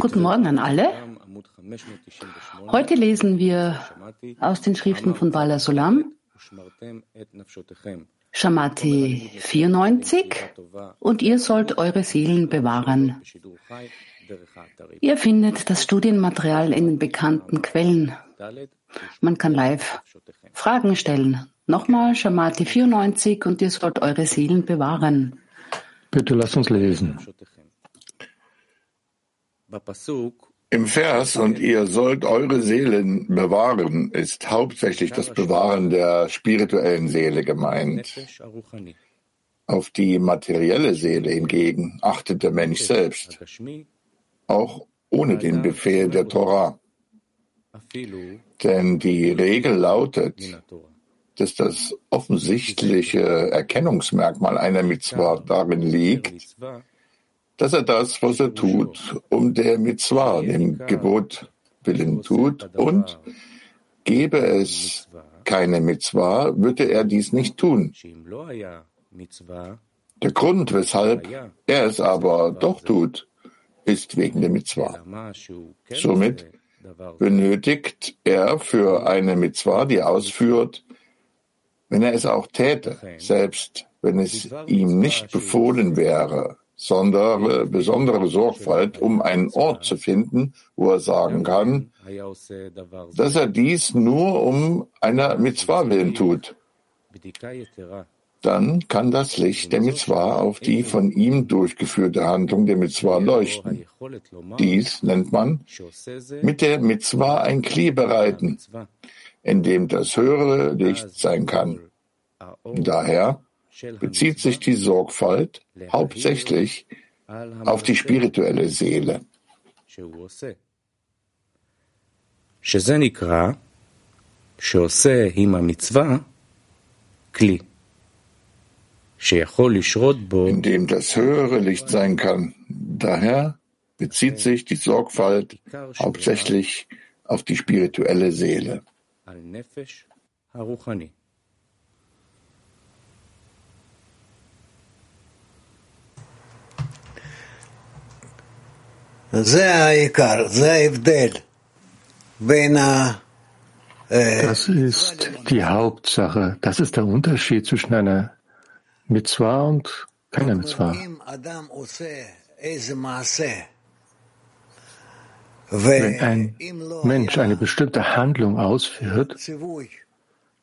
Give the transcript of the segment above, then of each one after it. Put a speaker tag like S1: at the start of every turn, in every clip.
S1: Guten Morgen an alle. Heute lesen wir aus den Schriften von Bala Solam, Shamati 94, und ihr sollt eure Seelen bewahren. Ihr findet das Studienmaterial in den bekannten Quellen. Man kann live Fragen stellen. Nochmal Shamati 94 und ihr sollt eure Seelen bewahren.
S2: Bitte lass uns lesen.
S3: Im Vers und ihr sollt eure Seelen bewahren ist hauptsächlich das Bewahren der spirituellen Seele gemeint. Auf die materielle Seele hingegen achtet der Mensch selbst, auch ohne den Befehl der Torah. Denn die Regel lautet, dass das offensichtliche Erkennungsmerkmal einer Mitzvah darin liegt, dass er das, was er tut, um der Mitzvah, dem Gebot willen tut, und gäbe es keine Mitzvah, würde er dies nicht tun. Der Grund, weshalb er es aber doch tut, ist wegen der Mitzvah. Somit benötigt er für eine Mitzvah, die er ausführt, wenn er es auch täte, selbst wenn es ihm nicht befohlen wäre, sondern besondere Sorgfalt, um einen Ort zu finden, wo er sagen kann, dass er dies nur um einer Mitzvah willen tut. Dann kann das Licht der Mitzvah auf die von ihm durchgeführte Handlung der Mitzvah leuchten. Dies nennt man mit der Mitzvah ein Kli bereiten, in dem das höhere Licht sein kann. Daher bezieht sich die Sorgfalt hauptsächlich auf die spirituelle Seele. in dem das höhere Licht sein kann. Daher bezieht sich die Sorgfalt hauptsächlich auf die spirituelle Seele.
S2: Das ist die Hauptsache. Das ist der Unterschied zwischen einer Mitzvah und keiner Mitzvah. Wenn ein Mensch eine bestimmte Handlung ausführt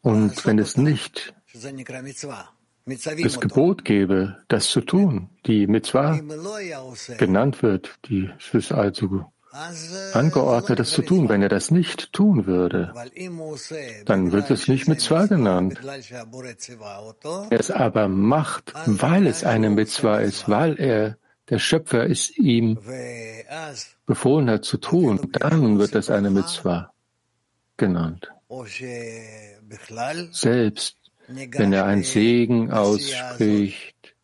S2: und wenn es nicht das Gebot gebe, das zu tun, die Mitzvah genannt wird, die ist also angeordnet, das zu tun. Wenn er das nicht tun würde, dann wird es nicht Mitzvah genannt. Er es aber macht, weil es eine Mitzvah ist, weil er, der Schöpfer es ihm befohlen hat zu tun, dann wird es eine Mitzvah genannt. Selbst wenn er ein Segen ausspricht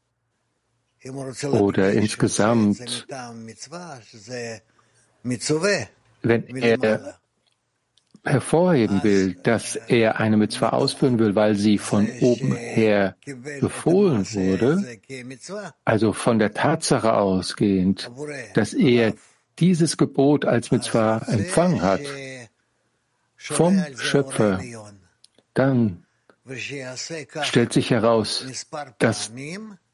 S2: oder insgesamt, wenn er hervorheben will, dass er eine Mitzvah ausführen will, weil sie von oben her befohlen wurde, also von der Tatsache ausgehend, dass er dieses Gebot als Mitzvah empfangen hat vom Schöpfer, dann stellt sich heraus, dass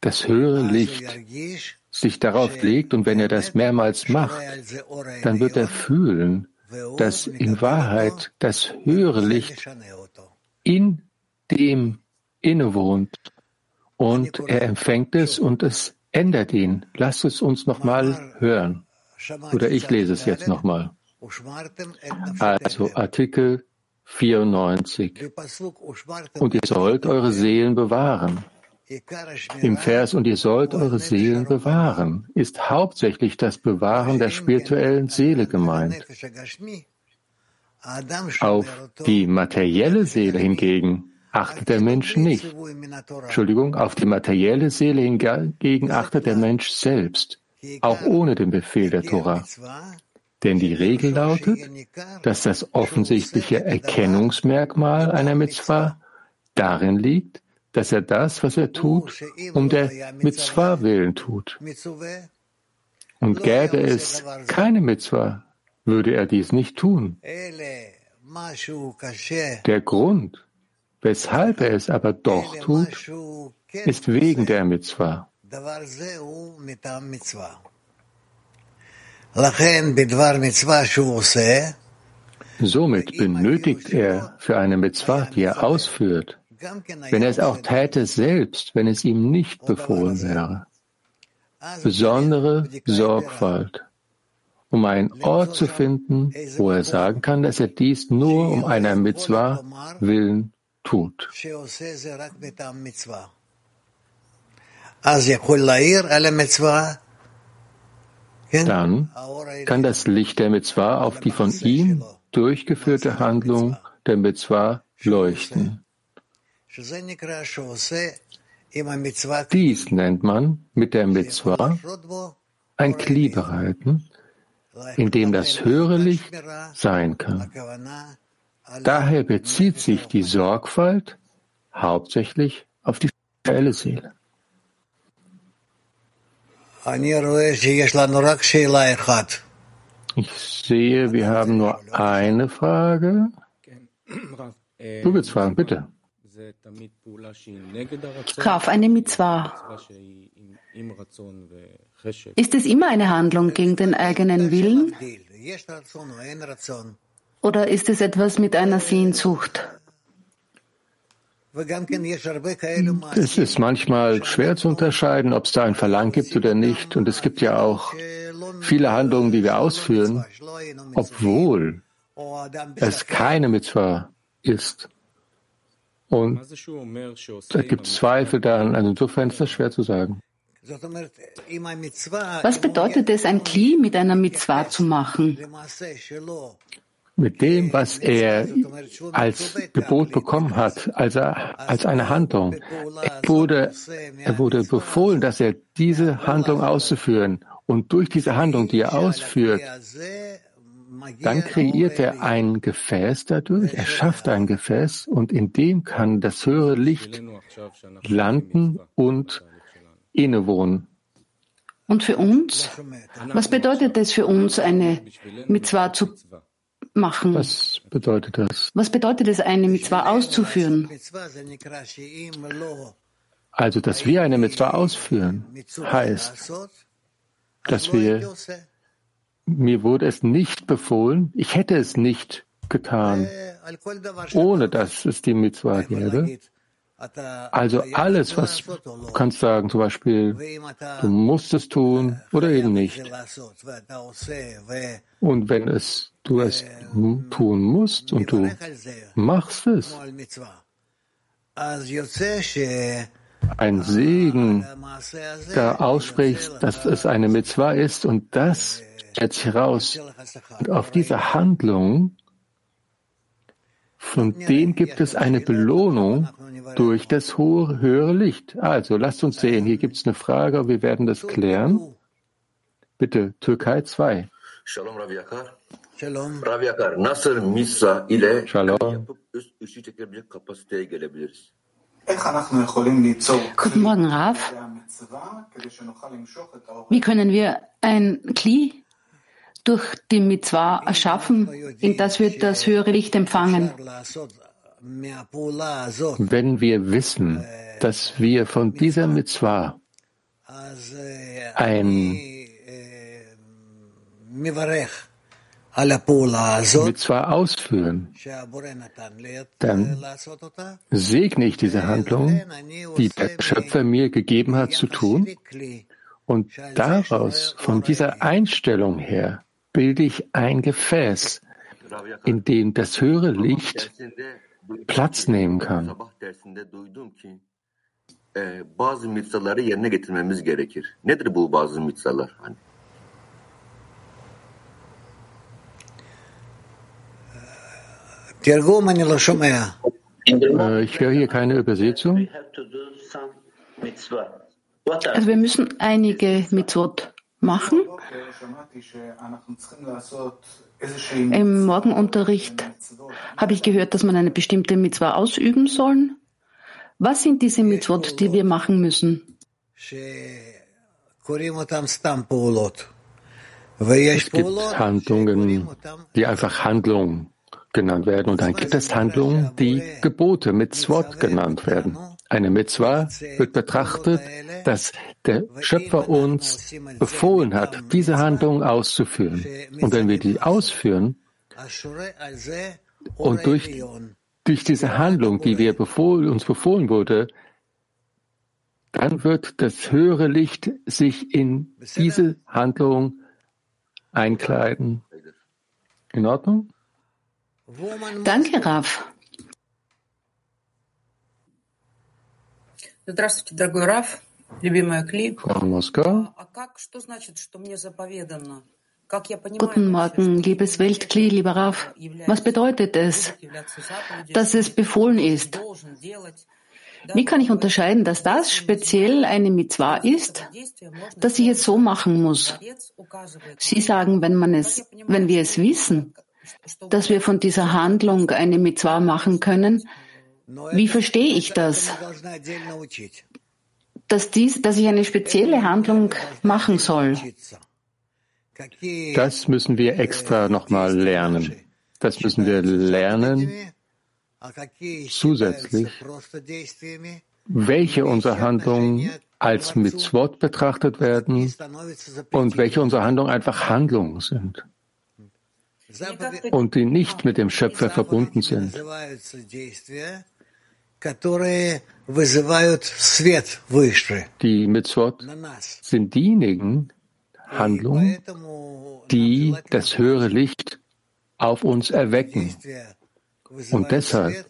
S2: das höhere Licht sich darauf legt und wenn er das mehrmals macht, dann wird er fühlen, dass in Wahrheit das höhere Licht in dem innewohnt und er empfängt es und es ändert ihn. Lass es uns nochmal hören. Oder ich lese es jetzt nochmal. Also Artikel 94. Und ihr sollt eure Seelen bewahren. Im Vers und ihr sollt eure Seelen bewahren ist hauptsächlich das Bewahren der spirituellen Seele gemeint. Auf die materielle Seele hingegen achtet der Mensch nicht. Entschuldigung, auf die materielle Seele hingegen achtet der Mensch selbst, auch ohne den Befehl der Tora. Denn die Regel lautet, dass das offensichtliche Erkennungsmerkmal einer Mitzvah darin liegt, dass er das, was er tut, um der Mitzvah willen tut. Und gäbe es keine Mitzvah, würde er dies nicht tun. Der Grund, weshalb er es aber doch tut, ist wegen der Mitzvah. Somit benötigt er für eine Mitzvah, die er ausführt, wenn er es auch täte selbst, wenn es ihm nicht befohlen wäre, besondere Sorgfalt, um einen Ort zu finden, wo er sagen kann, dass er dies nur um einer Mitzvah willen tut. Dann kann das Licht der Mitzvah auf die von ihm durchgeführte Handlung der Mitzvah leuchten. Dies nennt man mit der Mitzvah ein Kli bereiten, in dem das höhere Licht sein kann. Daher bezieht sich die Sorgfalt hauptsächlich auf die spirituelle Seele. Ich sehe, wir haben nur eine Frage. Du willst fragen, bitte.
S1: Kauf eine Mitzvah. Ist es immer eine Handlung gegen den eigenen Willen? Oder ist es etwas mit einer Sehnsucht?
S2: Es ist manchmal schwer zu unterscheiden, ob es da ein Verlangen gibt oder nicht. Und es gibt ja auch viele Handlungen, die wir ausführen, obwohl es keine Mitzvah ist. Und da gibt es Zweifel daran. Also insofern ist das schwer zu sagen.
S1: Was bedeutet es, ein Kli mit einer Mitzvah zu machen?
S2: Mit dem, was er als Gebot bekommen hat, also als eine Handlung. Er wurde, er wurde befohlen, dass er diese Handlung auszuführen. Und durch diese Handlung, die er ausführt, dann kreiert er ein Gefäß dadurch, er schafft ein Gefäß und in dem kann das höhere Licht landen und innewohnen.
S1: Und für uns? Was bedeutet es für uns, eine Mitzvah zu machen?
S2: Was bedeutet das?
S1: Was bedeutet es, eine Mitzvah auszuführen?
S2: Also, dass wir eine Mitzvah ausführen, heißt, dass wir mir wurde es nicht befohlen, ich hätte es nicht getan, ohne dass es die Mitzvah gäbe. Also alles, was du kannst sagen, zum Beispiel, du musst es tun oder eben nicht. Und wenn es, du es tun musst und du machst es, ein Segen da aussprichst, dass es eine Mitzvah ist und das stellt sich heraus. Und auf diese Handlung, von dem gibt es eine Belohnung durch das hohe, höhere Licht. Also lasst uns sehen, hier gibt es eine Frage, wir werden das klären. Bitte, Türkei 2. Shalom Rav Yakar. Shalom. Rav Yakar, nasıl missa ile Shalom. üst ışığı çekebilecek kapasiteye gelebiliriz?
S1: Guten Morgen, Rav. Wie können wir ein Kli durch die Mitzvah erschaffen, in das wir das höhere Licht empfangen?
S2: Wenn wir wissen, dass wir von dieser Mitzvah ein Mitzvah ausführen, dann segne ich diese Handlung, die der Schöpfer mir gegeben hat zu tun, und daraus, von dieser Einstellung her, bilde ich ein Gefäß, in dem das höhere Licht Platz nehmen kann. Bazı mitsaları yerine getirmemiz gerekir. Nedir bu bazı mitsalar? Hani Äh, ich höre hier keine Übersetzung.
S1: Also wir müssen einige Mitzvot machen. Im Morgenunterricht habe ich gehört, dass man eine bestimmte Mitzvah ausüben soll. Was sind diese Mitzvot, die wir machen müssen?
S2: Es gibt Handlungen, die einfach Handlung genannt werden. Und dann gibt es Handlungen, die Gebote, Mitzvot genannt werden. Eine Mitzvah wird betrachtet, dass der Schöpfer uns befohlen hat, diese Handlung auszuführen. Und wenn wir die ausführen und durch, durch diese Handlung, die wir befohlen, uns befohlen wurde, dann wird das höhere Licht sich in diese Handlung einkleiden. In Ordnung?
S1: Danke, Raf.
S4: Здравствуйте, дорогой Раф, любимая Кли.
S2: Moskau.
S1: Guten Morgen, liebes Weltkli, lieber Raf. Was bedeutet es, dass es befohlen ist? Wie kann ich unterscheiden, dass das speziell eine Mitzvah ist, dass ich es so machen muss? Sie sagen, wenn man es, wenn wir es wissen, dass wir von dieser Handlung eine Mitzvah machen können, wie verstehe ich das? Dass, dies, dass ich eine spezielle Handlung machen soll.
S2: Das müssen wir extra nochmal lernen. Das müssen wir lernen, zusätzlich, welche unserer Handlungen als Mitzvot betrachtet werden und welche unserer Handlungen einfach Handlungen sind und die nicht mit dem Schöpfer verbunden sind. Die Mitzvot sind diejenigen Handlungen, die das höhere Licht auf uns erwecken. und deshalb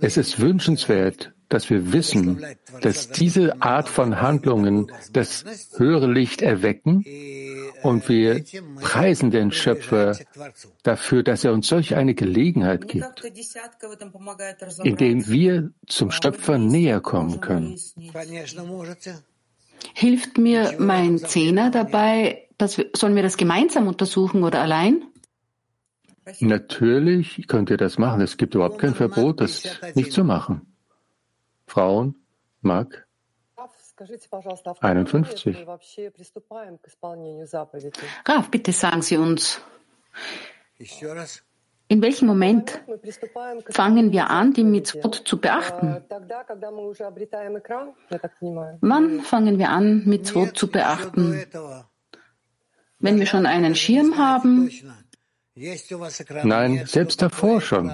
S2: ist es wünschenswert, dass wir wissen, dass diese Art von Handlungen das höhere Licht erwecken und wir preisen den Schöpfer dafür, dass er uns solch eine Gelegenheit gibt, indem wir zum Schöpfer näher kommen können.
S1: Hilft mir mein Zehner dabei, dass wir, sollen wir das gemeinsam untersuchen oder allein?
S2: Natürlich könnt ihr das machen. Es gibt überhaupt kein Verbot, das nicht zu machen. Frauen, Mark 51.
S1: Raf, bitte sagen Sie uns, in welchem Moment fangen wir an, die Mitzvot zu beachten? Wann fangen wir an, Mitzvot zu beachten? Wenn wir schon einen Schirm haben,
S2: Nein, selbst davor schon.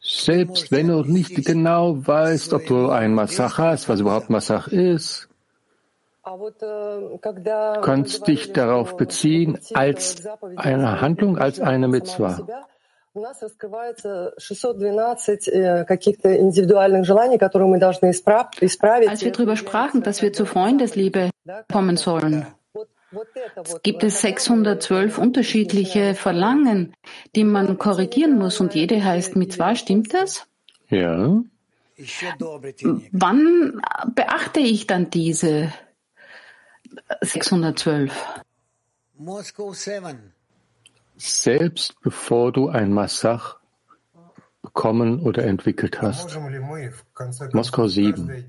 S2: Selbst wenn du nicht genau weißt, ob du ein Massach hast, was überhaupt Massach ist, kannst dich darauf beziehen als eine Handlung, als eine Mitzvah. Als
S1: wir darüber sprachen, dass wir zur Freundesliebe kommen sollen, gibt es 612 unterschiedliche Verlangen, die man korrigieren muss und jede heißt Mitzvah, stimmt das?
S2: Ja.
S1: Wann beachte ich dann diese 612?
S2: Selbst bevor du ein Massach bekommen oder entwickelt hast. Moskau 7.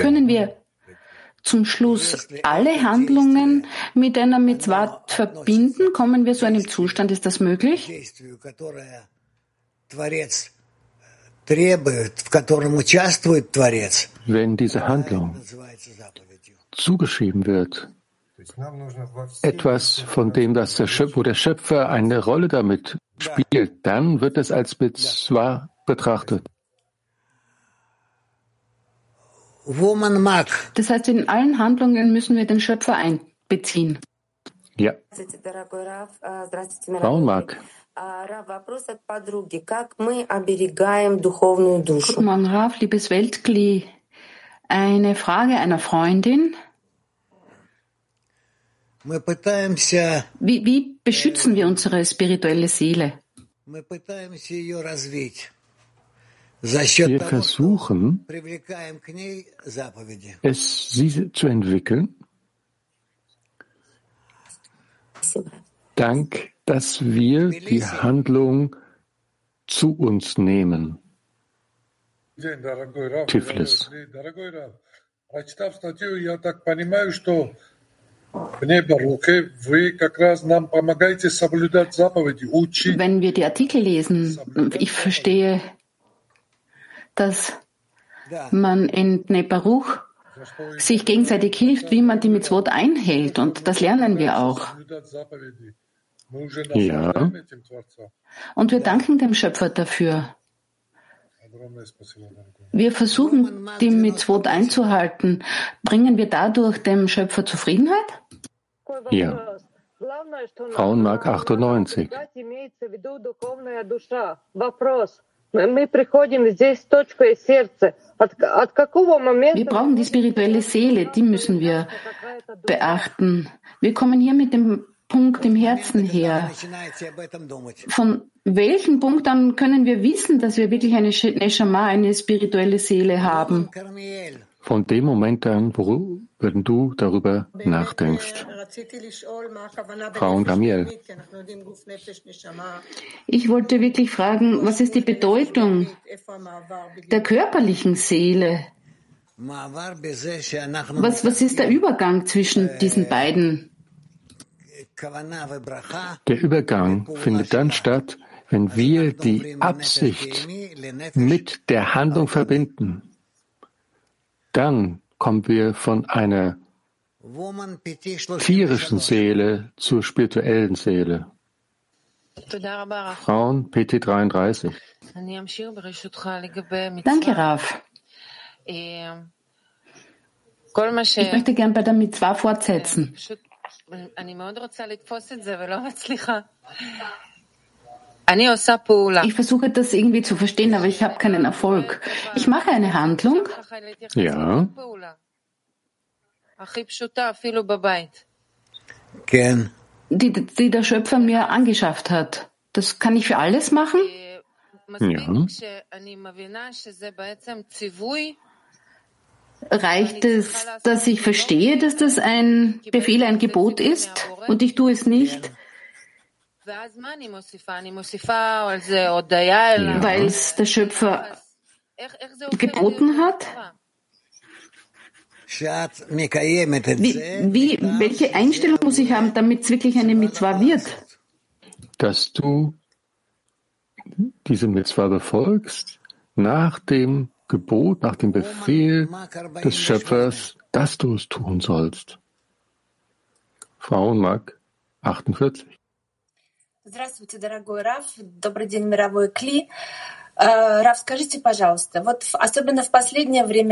S1: Können wir zum Schluss alle Handlungen mit einer Mitzvah verbinden? Kommen wir zu einem Zustand? Ist das möglich?
S2: Wenn diese Handlung zugeschrieben wird, etwas, von dem das der Schöpfer, wo der Schöpfer eine Rolle damit spielt, dann wird es als Mitzvah betrachtet.
S1: Das heißt, in allen Handlungen müssen wir den Schöpfer einbeziehen.
S2: Ja. Frau Mark.
S1: Guten Morgen, Raf, liebes Weltkli. Eine Frage einer Freundin. Wie, wie beschützen wir unsere spirituelle Seele?
S2: Wir versuchen, es sie zu entwickeln, dank dass wir die Handlung zu uns nehmen. Tiflis.
S1: Wenn wir die Artikel lesen, ich verstehe, dass man in Bnei Baruch sich gegenseitig hilft, wie man die Mitzvot einhält. Und das lernen wir auch.
S2: Ja.
S1: Und wir danken dem Schöpfer dafür. Wir versuchen, die Mitzvot einzuhalten. Bringen wir dadurch dem Schöpfer Zufriedenheit?
S2: Ja. Frauenmark 98.
S1: Wir brauchen die spirituelle Seele, die müssen wir beachten. Wir kommen hier mit dem Punkt im Herzen her. Von welchem Punkt an können wir wissen, dass wir wirklich eine Neshama, eine spirituelle Seele haben?
S2: Von dem Moment an, wo wenn du darüber nachdenkst. Frau Gamiel.
S1: Ich wollte wirklich fragen, was ist die Bedeutung der körperlichen Seele? Was, was ist der Übergang zwischen diesen beiden?
S2: Der Übergang findet dann statt, wenn wir die Absicht mit der Handlung verbinden. Dann kommen wir von einer tierischen Seele zur spirituellen Seele. Frauen PT 33.
S1: Danke, Raf. Ich möchte gern bei der Mitzvah fortsetzen. Ich versuche das irgendwie zu verstehen, aber ich habe keinen Erfolg. Ich mache eine Handlung.
S2: Ja.
S1: Die, die der Schöpfer mir angeschafft hat. Das kann ich für alles machen?
S2: Ja.
S1: Reicht es, dass ich verstehe, dass das ein Befehl, ein Gebot ist und ich tue es nicht? Ja. Weil es der Schöpfer geboten hat? Wie, wie, welche Einstellung muss ich haben, damit es wirklich eine Mitzvah wird?
S2: Dass du diese Mitzvah befolgst nach dem Gebot, nach dem Befehl des Schöpfers, dass du es tun sollst. Frauenmark 48.
S5: Здравствуйте, дорогой Раф. Добрый день, мировой Кли.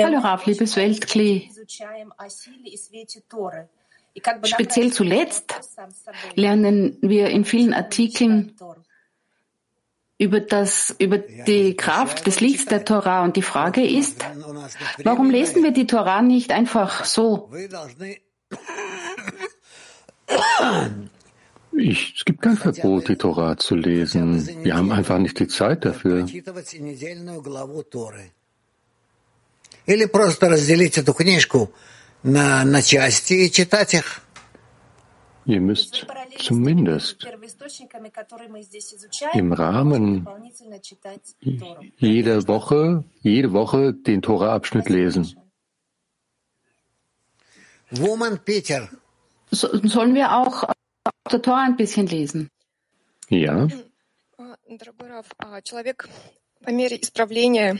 S1: Hallo Raf, liebes Weltkli. Speziell zuletzt lernen wir in vielen Artikeln über, das, über die Kraft des Lichts der Tora. Und die Frage ist, warum lesen wir die Torah nicht einfach so?
S2: Ich, es gibt kein Verbot, die Torah zu lesen. Wir haben einfach nicht die Zeit dafür.
S6: Или просто разделить эту книжку на, на части и читать их.
S2: Ihr müsst zumindest im Rahmen jeder Woche, jede Woche den Torah-Abschnitt lesen.
S1: Sollen wir auch der Tor ein bisschen lesen?
S2: Ja.
S7: Человек по мере исправления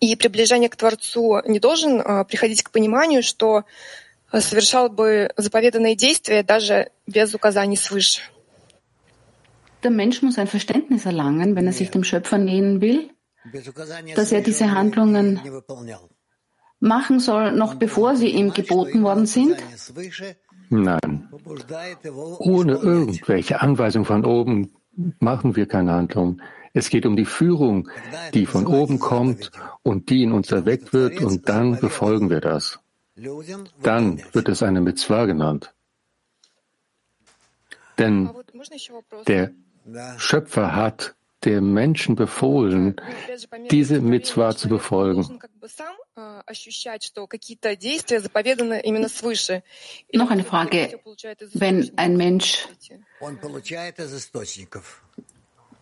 S7: и приближения к Творцу не должен приходить к пониманию, что совершал бы заповеданные действия даже без указаний свыше.
S1: Der Mensch muss ein Verständnis erlangen, wenn er sich dem Schöpfer nähen will, dass er diese Handlungen machen soll, noch bevor sie ihm geboten worden sind.
S2: Nein. Ohne irgendwelche Anweisung von oben machen wir keine Handlung. Es geht um die Führung, die von oben kommt und die in uns erweckt wird und dann befolgen wir das. Dann wird es eine Mitzvah genannt. Denn der Schöpfer hat dem Menschen befohlen, diese Mitzvah zu befolgen.
S1: Noch eine Frage. Wenn ein Mensch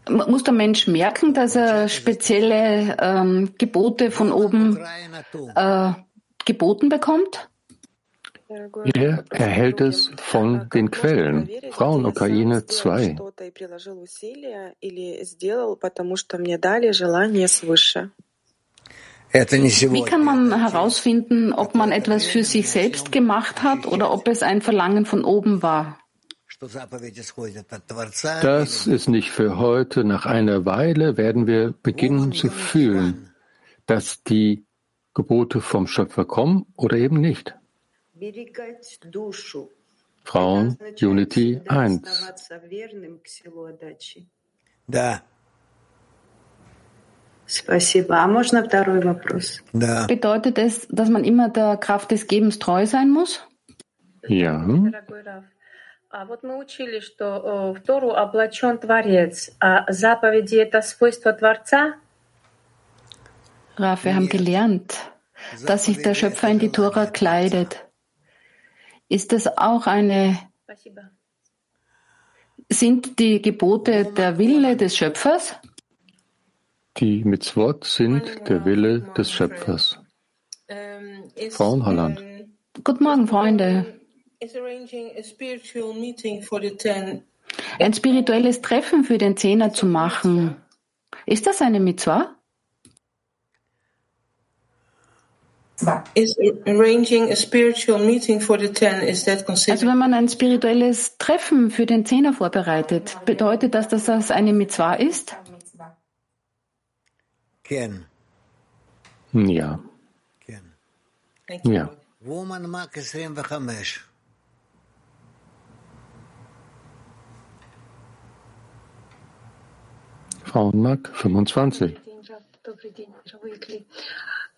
S1: muss der Mensch merken, dass er spezielle ähm, Gebote von oben äh, geboten bekommt?
S2: Er erhält es von den Quellen. Frauen Ukraine 2.
S1: Wie kann man herausfinden, ob man etwas für sich selbst gemacht hat oder ob es ein Verlangen von oben war?
S2: Das ist nicht für heute. Nach einer Weile werden wir beginnen zu fühlen, dass die Gebote vom Schöpfer kommen oder eben nicht. Frauen Unity 1.
S6: Да.
S1: Bedeutet es, dass man immer der Kraft des Gebens treu sein muss?
S2: Ja.
S8: А вот мы учили, что в Тору облачен Творец, а заповеди — это свойство Творца?
S1: Raf, wir haben gelernt, dass sich der Schöpfer in die Tora kleidet. Ist das auch eine, sind die Gebote der Wille des Schöpfers?
S2: Die Mitzvot sind der Wille des Schöpfers. Frau Holland.
S1: Guten Morgen, Freunde. Ein spirituelles Treffen für den Zehner zu machen, ist das eine Mitzvah?
S8: Also
S1: wenn man ein spirituelles Treffen für den Zehner vorbereitet, bedeutet das, dass das eine Mitzvah ist?
S2: Ja. Ja. Frauenmark 25.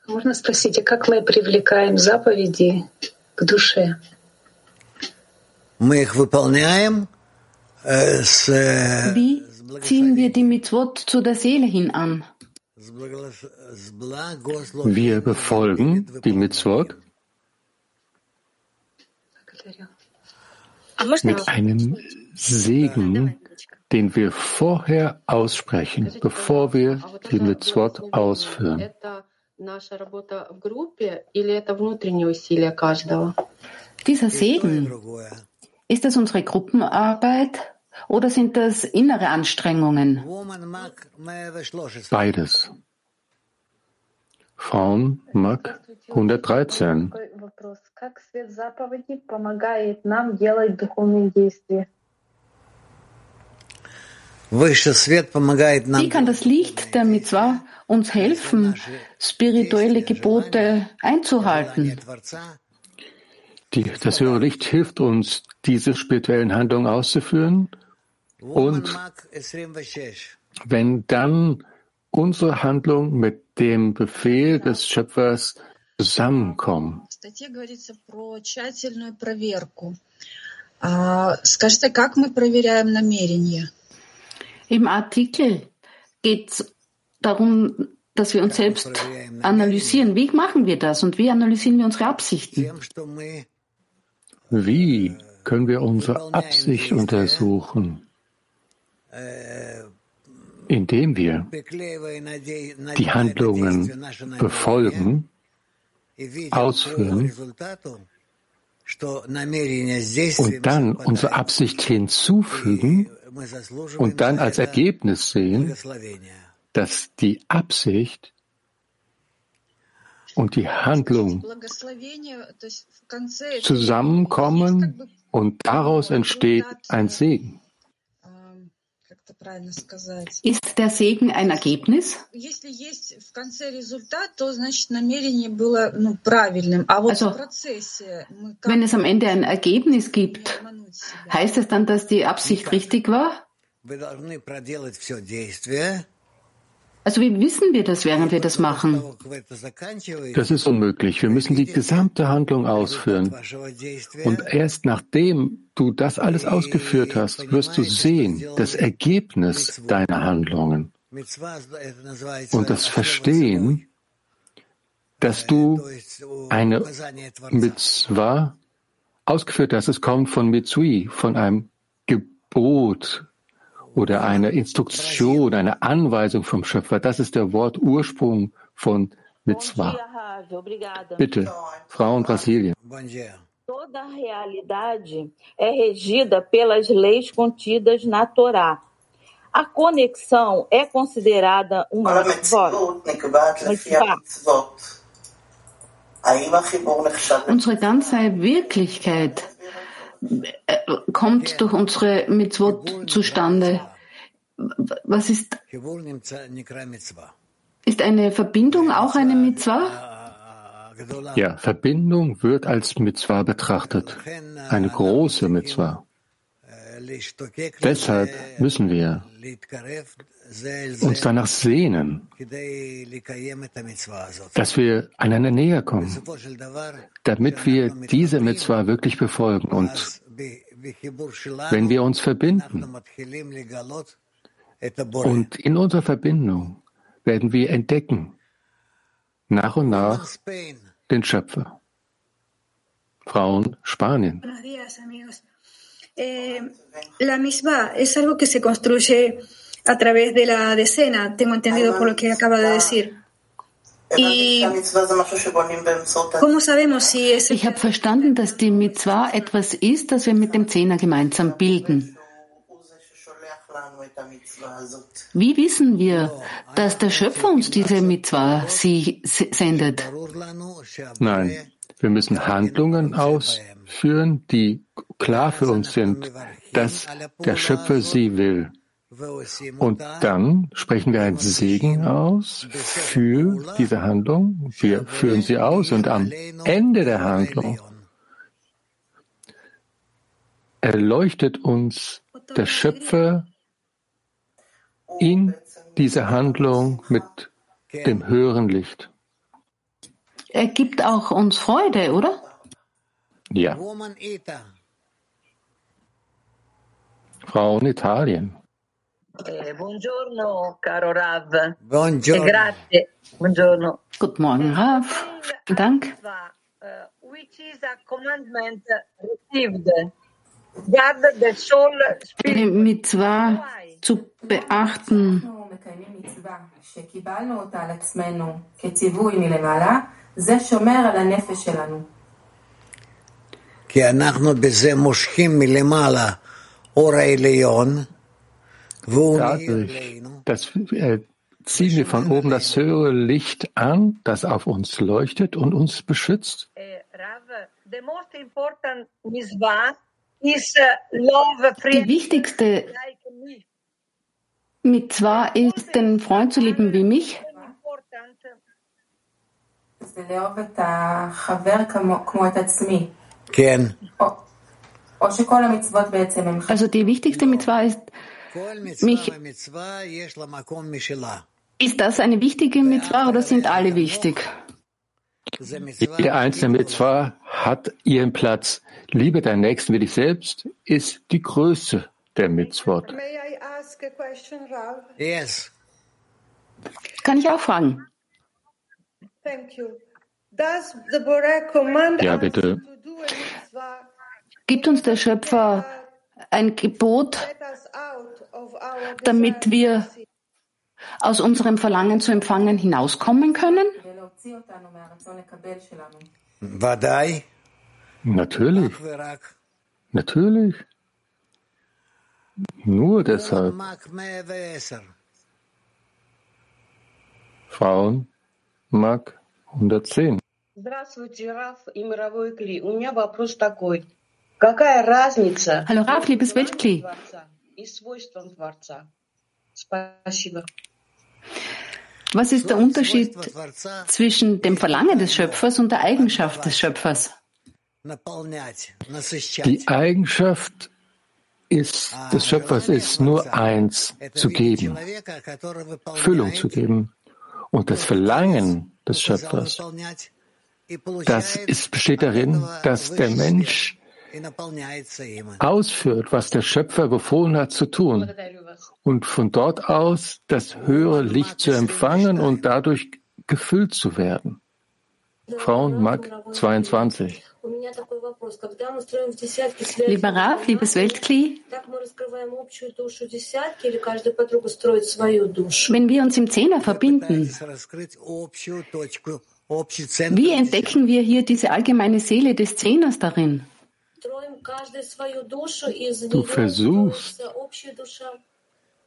S9: Можно спросить, а как мы привлекаем заповеди к душе?
S6: Мы их выполняем с...
S1: Wie ziehen wir die Mitzvot zu der Seele hin an?
S2: Wir befolgen die Mitzvot mit einem Segen, den wir vorher aussprechen, bevor wir die Mitzvot ausführen.
S1: Dieser Segen, ist das unsere Gruppenarbeit oder sind das innere Anstrengungen?
S2: Beides. Frauen Mag 113.
S1: Wie kann das Licht der Mitzvah uns helfen, spirituelle Gebote einzuhalten.
S2: Die, das höhere Licht hilft uns, diese spirituellen Handlungen auszuführen. Und wenn dann unsere Handlung mit dem Befehl des Schöpfers zusammenkommen.
S1: Im Artikel geht es darum, dass wir uns selbst analysieren. Wie machen wir das und wie analysieren wir unsere Absichten?
S2: Wie können wir unsere Absicht untersuchen? Indem wir die Handlungen befolgen, ausführen und dann unsere Absicht hinzufügen und dann als Ergebnis sehen, dass die Absicht und die Handlung zusammenkommen und daraus entsteht ein Segen.
S1: Ist der Segen ein Ergebnis? Also, wenn es am Ende ein Ergebnis gibt, heißt es dann, dass die Absicht richtig war? Also wie wissen wir das, während wir das machen?
S2: Das ist unmöglich. Wir müssen die gesamte Handlung ausführen. Und erst nachdem du das alles ausgeführt hast, wirst du sehen, das Ergebnis deiner Handlungen. Und das Verstehen dass du eine Mitzvah ausgeführt hast. Es kommt von Mitzui, von einem Gebot oder einer Instruktion, einer Anweisung vom Schöpfer. Das ist der Wortursprung von Mitzvah. Bitte, Frau in Brasilien.
S10: Toda a realidade é regida pelas leis contidas na Torá. A conexão é considerada uma mitzvot.
S1: Unsere ganze Wirklichkeit kommt durch unsere Mitzvot zustande. Was ist, ist eine Verbindung auch eine Mitzvah?
S2: Ja, Verbindung wird als Mitzvah betrachtet, eine große Mitzvah. Deshalb müssen wir uns danach sehnen, dass wir einander näher kommen, damit wir diese Mitzvah wirklich befolgen. Und wenn wir uns verbinden und in unserer Verbindung werden wir entdecken, nach und nach den Schöpfer. Frauen Spanien.
S11: Eh, la misma es algo que se construye a través de la decena, tengo entendido por lo que acaba de decir. Y ¿Cómo sabemos si es
S1: Ich habe verstanden, dass die Mitzvah etwas ist, das wir mit dem Zehner gemeinsam bilden. Wie wissen wir, dass der Schöpfer uns diese Mitzvah sie sendet?
S2: Nein, wir müssen Handlungen ausführen, die klar für uns sind, dass der Schöpfer sie will. Und dann sprechen wir einen Segen aus für diese Handlung. Wir führen sie aus und am Ende der Handlung erleuchtet uns der Schöpfer in diese Handlung mit dem höheren Licht.
S1: Er gibt auch uns Freude, oder?
S2: Ja. Frau in Italien.
S10: Eh, buongiorno, caro Rav.
S6: Buongiorno.
S10: E grazie. Buongiorno.
S1: Guten Morgen, Rav. Dank.
S10: Uh, which is a commandment received. Guard the soul
S1: Eine Mitzvah zu beachten.
S12: שקיבלנו אותה על עצמנו כציווי מלמעלה, זה שומר על הנפש שלנו.
S6: כי אנחנו בזה מושכים מלמעלה אור העליון, והוא
S2: Dadurch, dass äh, ziehen wir von oben das höhere Licht an, das auf uns leuchtet und uns beschützt.
S10: The most important mitzvah is love
S1: Die wichtigste Mitzvah ist, den Freund zu lieben wie mich.
S12: זה לאהוב את החבר כמו, כמו את עצמי.
S1: also die wichtigste Mitzvah ist, mich, ist das eine wichtige Mitzvah oder sind alle wichtig?
S2: Jede einzelne Mitzvah hat ihren Platz. Liebe deinen Nächsten wie dich selbst ist die Größe der
S6: Mitzvah.
S1: Kann ich auch fragen?
S11: Thank you.
S2: Ja, bitte.
S1: Gibt uns der Schöpfer ein Gebot, damit wir aus unserem Verlangen zu empfangen hinauskommen können?
S2: Natürlich. Natürlich. Nur deshalb. Frauen, Mag 110.
S13: Здравствуйте, Раф и мировой Кли. У меня вопрос такой. Какая разница
S1: Hallo Raf, liebes Weltkli.
S13: Творца и свойством Творца? Спасибо.
S1: Was ist der Unterschied
S6: Свойство Творца
S1: zwischen dem Verlangen des Schöpfers und der Eigenschaft des Schöpfers?
S6: наполнять, насыщать.
S2: Die Eigenschaft ist, des Schöpfers ist nur eins,
S6: Это
S2: zu
S6: видеть
S2: geben,
S6: человека, который выполняет,
S2: Füllung zu geben. Und das Verlangen des Schöpfers,
S6: выполнять и
S2: das ist, besteht darin, dass der Mensch ausführt, was der Schöpfer befohlen hat zu tun und von dort aus das höhere Licht zu empfangen und dadurch gefüllt zu werden. Frauen Mag 22.
S1: Lieber Raf, liebes Weltkli, wenn wir uns im Zehner verbinden, wie entdecken wir hier diese allgemeine Seele des Zehners darin?
S2: Du versuchst,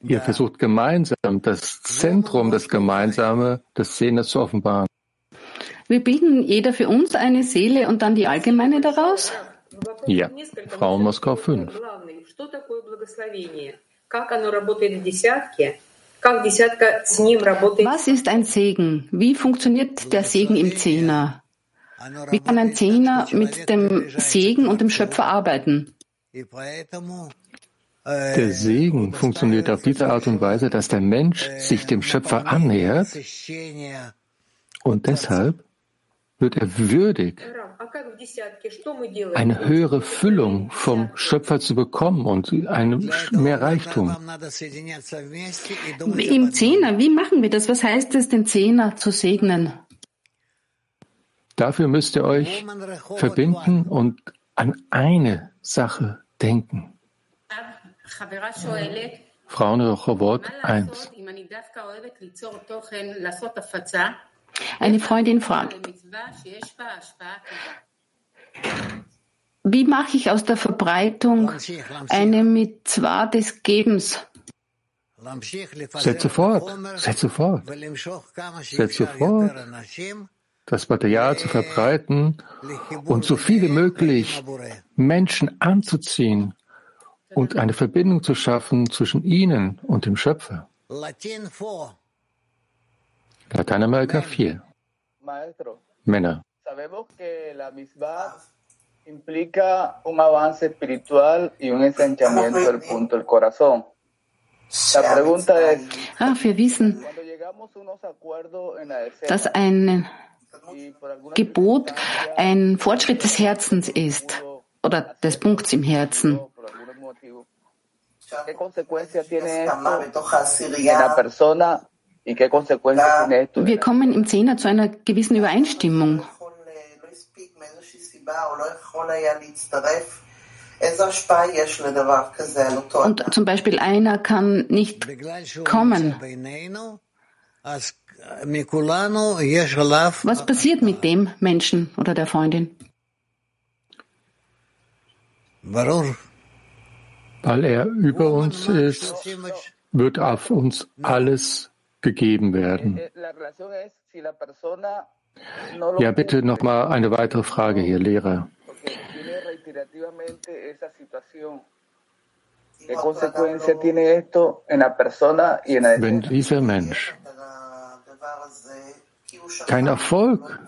S2: ihr versucht gemeinsam das Zentrum, das Gemeinsame des Zehners zu offenbaren.
S1: Wir bilden jeder für uns eine Seele und dann die allgemeine daraus?
S2: Ja, Frau Moskau 5.
S1: Was ist ein Segen? Wie funktioniert der Segen im Zehner? Wie kann ein Zehner mit dem Segen und dem Schöpfer arbeiten?
S2: Der Segen funktioniert auf diese Art und Weise, dass der Mensch sich dem Schöpfer annähert und deshalb wird er würdig, eine höhere Füllung vom Schöpfer zu bekommen und eine, mehr Reichtum.
S1: Im Zehner, wie machen wir das? Was heißt es, den Zehner zu segnen?
S2: Dafür müsst ihr euch verbinden und an eine Sache denken. Frauen Rochovot 1.
S1: Eine Freundin fragt, wie mache ich aus der Verbreitung eine Mitzvah des Gebens?
S2: Setze fort, setze fort, setze fort, das Material zu verbreiten und so viele möglich Menschen anzuziehen und eine Verbindung zu schaffen zwischen ihnen und dem Schöpfer. Lateinamerika 4. Männer.
S14: implica un avance espiritual y un ensanchamiento del punto del corazón. La pregunta es,
S1: ah, wir wissen, dass ein Gebot ein Fortschritt des Herzens ist oder des Punkts im Herzen.
S14: ¿Qué consecuencia tiene esto en la persona wir
S1: kommen im Zehner zu einer gewissen Übereinstimmung. Und zum Beispiel einer kann nicht kommen. Was passiert mit dem Menschen oder der Freundin?
S2: Weil er über uns ist, wird auf uns alles gegeben werden. Ja, bitte noch mal eine weitere Frage hier, Lehrer. Wenn dieser Mensch keinen Erfolg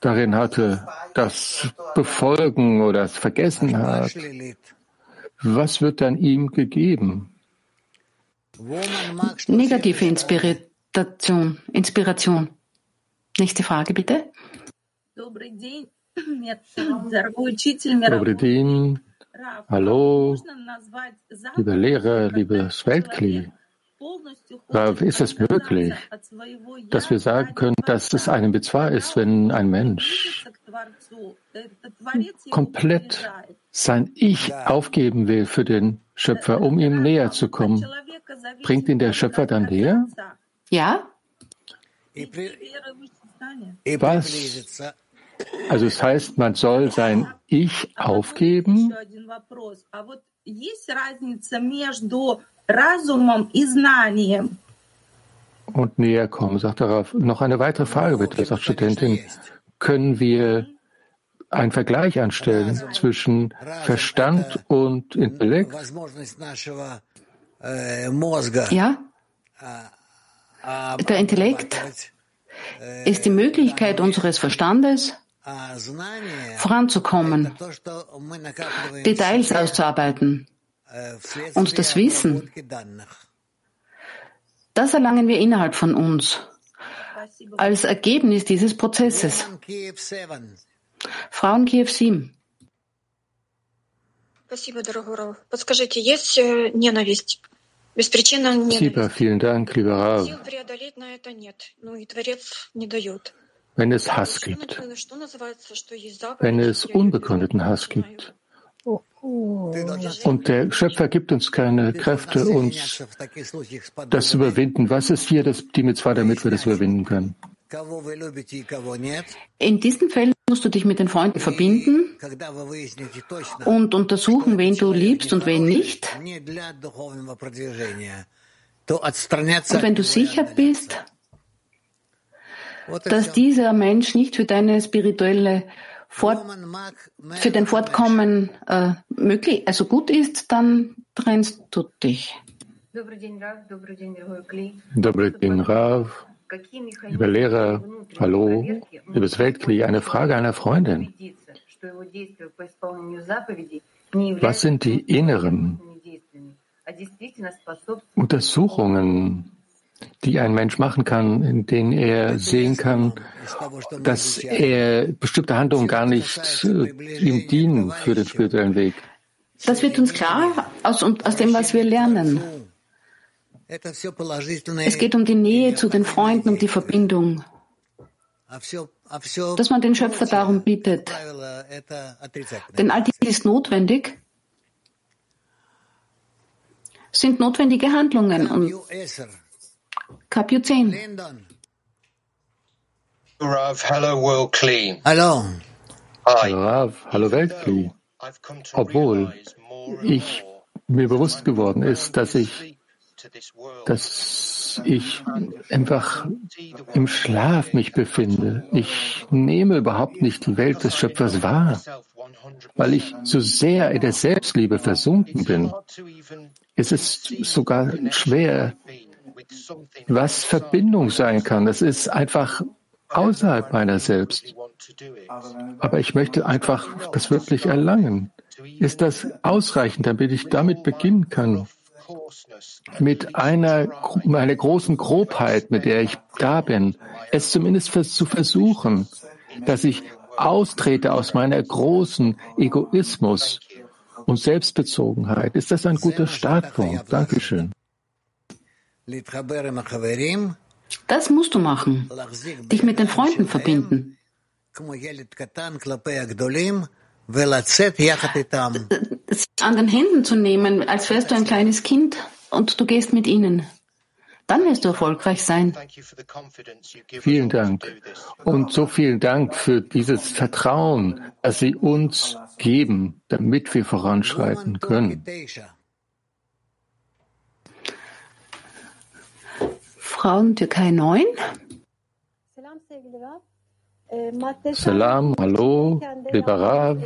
S2: darin hatte, das Befolgen oder das Vergessen hat, was wird dann ihm gegeben?
S1: Negative Inspiration. Inspiration. Inspiration. Nächste Frage bitte.
S2: Добрый день. Hallo, liebe Lehrer, liebes Weltkli. Ist es möglich, dass wir sagen können, dass es eine Mitzvah ist, wenn ein Mensch komplett sein Ich aufgeben will für den Schöpfer, um ihm näher zu kommen? Bringt ihn der Schöpfer dann näher?
S1: Ja?
S2: Was? Also es heißt, man soll sein Ich aufgeben? Und näher kommen, sagt darauf. Noch eine weitere Frage bitte, sagt Studentin. Können wir einen Vergleich anstellen zwischen Verstand und Intellekt?
S1: Ja. Der Intellekt ist die Möglichkeit unseres Verstandes, voranzukommen, Details auszuarbeiten. Und das Wissen, das erlangen wir innerhalb von uns als Ergebnis dieses Prozesses. Frauen Kiew 7.
S7: Спасибо, дорогой Рав. Подскажите, есть ненависть
S2: Lieber, vielen Dank, lieber Rav. Wenn es Hass gibt, wenn es unbegründeten Hass gibt, und der Schöpfer gibt uns keine Kräfte, uns das zu überwinden. Was ist hier das, die mit zwei, damit wir das überwinden können?
S1: In diesen Fällen musst du dich mit den Freunden verbinden und untersuchen, wen du liebst und wen nicht. Und wenn du sicher bist, dass dieser Mensch nicht für deine spirituelle Fort, für dein Fortkommen äh, möglich, also gut ist, dann trennst du dich.
S2: Добрый день, Rav. Lieber Lehrer, hallo, liebes Weltkli, eine Frage einer Freundin. Was sind die inneren Untersuchungen, die ein Mensch machen kann, in denen er sehen kann, dass er bestimmte Handlungen gar nicht äh, ihm dienen für den spirituellen Weg.
S1: Das wird uns klar aus, aus dem, was wir lernen. Es geht um die Nähe zu den Freunden, um die Verbindung. Dass man den Schöpfer darum bittet. Denn all dies ist notwendig, sind notwendige Handlungen. Und Kapio 10.
S15: Rav, hello World Clean.
S6: Hallo.
S2: Hi. Rav, hallo Weltkli. Obwohl ich mir bewusst geworden ist, dass ich, dass ich einfach im Schlaf mich befinde. Ich nehme überhaupt nicht die Welt des Schöpfers wahr, weil ich so sehr in der Selbstliebe versunken bin. Es ist sogar schwer, was Verbindung sein kann. Das ist einfach außerhalb meiner selbst. Aber ich möchte einfach das wirklich erlangen. Ist das ausreichend, damit ich damit beginnen kann? Mit einer, einer großen Grobheit, mit der ich da bin, es zumindest zu versuchen, dass ich austrete aus meiner großen Egoismus und Selbstbezogenheit. Ist das ein guter Startpunkt? Dankeschön.
S1: Das musst du machen. Dich mit den Freunden verbinden. An den Händen zu nehmen, als wärst du ein kleines Kind und du gehst mit ihnen. Dann wirst du erfolgreich sein.
S2: Vielen Dank. Und so vielen Dank für dieses Vertrauen, das Sie uns geben, damit wir voranschreiten können.
S1: Frauen Türkei 9.
S2: Salam, hallo, lieber Rav.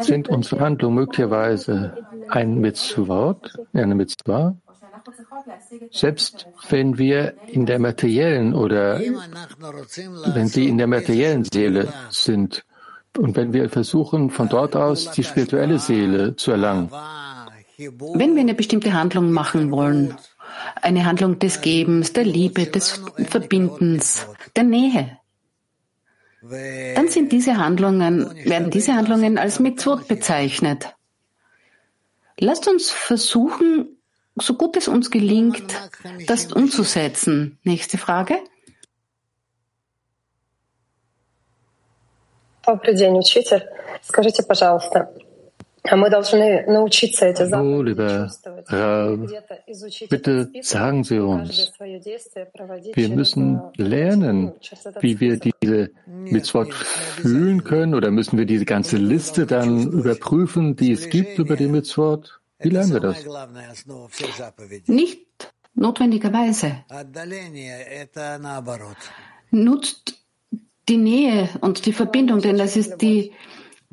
S2: Sind unsere Handlungen möglicherweise ein Mitzvot, eine Mitzvah? Selbst wenn wir in der materiellen oder wenn sie in der materiellen Seele sind und wenn wir versuchen, von dort aus die spirituelle Seele zu erlangen,
S1: wenn wir eine bestimmte Handlung machen wollen, eine Handlung des Gebens, der Liebe, des Verbindens, der Nähe, dann sind diese Handlungen, werden diese Handlungen als Mitzvot bezeichnet. Lasst uns versuchen, so gut es uns gelingt, das umzusetzen. Nächste Frage.
S7: Добрый день, учитель. Скажите, пожалуйста,
S2: Oh, lieber Rav, bitte sagen Sie uns, wir müssen lernen, wie wir diese Mitzvot fühlen können oder müssen wir diese ganze Liste dann überprüfen, die es gibt über die Mitzvot? Wie lernen wir das?
S1: Nicht notwendigerweise. Nutzt die Nähe und die Verbindung, denn das ist die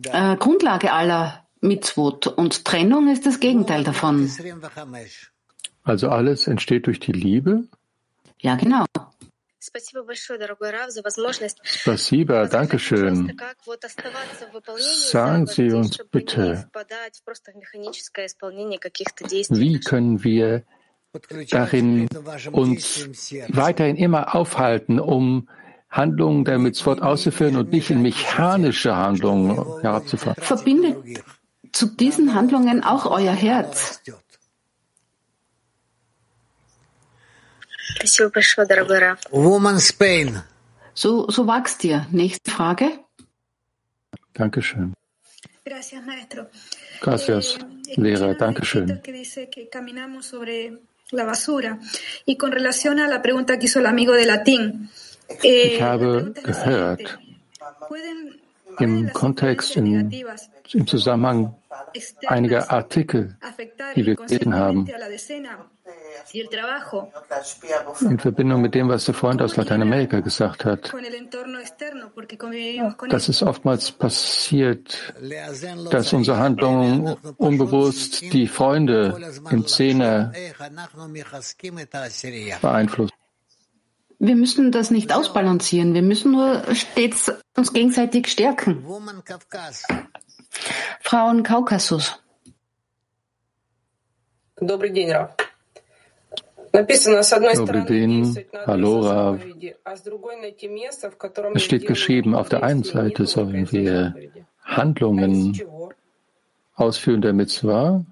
S1: äh, Grundlage aller Mitzvot. Und Trennung ist das Gegenteil davon.
S2: Also alles entsteht durch die Liebe?
S1: Ja, genau.
S2: Spasiba, danke schön. Sagen Sie uns bitte, wie können wir darin uns weiterhin immer aufhalten, um Handlungen der Mitzvot auszuführen und nicht in mechanische Handlungen herabzufahren?
S1: Verbindet zu diesen Handlungen auch euer Herz.
S6: Woman's Pain.
S1: So, so wachst ihr. Nächste Frage.
S2: Dankeschön.
S11: Gracias, maestro.
S2: Gracias,
S11: Eh,
S2: Lehrer. Dankeschön.
S11: eh,
S2: Ich habe gehört,
S11: siguiente. ¿Pueden, pueden
S2: im Kontext,
S11: in,
S2: im Zusammenhang einiger Artikel, die wir gelesen haben, in Verbindung mit dem, was der Freund aus Lateinamerika gesagt hat, dass es oftmals passiert, dass unsere Handlungen unbewusst die Freunde im Zehner beeinflussen.
S1: Wir müssen das nicht ausbalancieren. Wir müssen nur stets uns gegenseitig stärken.
S6: Woman Kafkas.
S1: Frauen Kaukasus.
S4: Добрый день, Раф. Написано, с одной
S2: Добрый
S4: стороны,
S2: день.
S4: действовать надо
S2: Hallo,
S4: из-за
S2: Rav.
S4: заповеди, а с другой найти место, в котором
S2: Es
S4: я
S2: steht
S4: сделаю
S2: geschrieben, auf der einen
S4: действие, не
S2: Seite sollen
S4: только из-за
S2: wir
S4: заповеди. А из
S2: Handlungen
S4: чего?
S2: Ausführen der Mitzvah.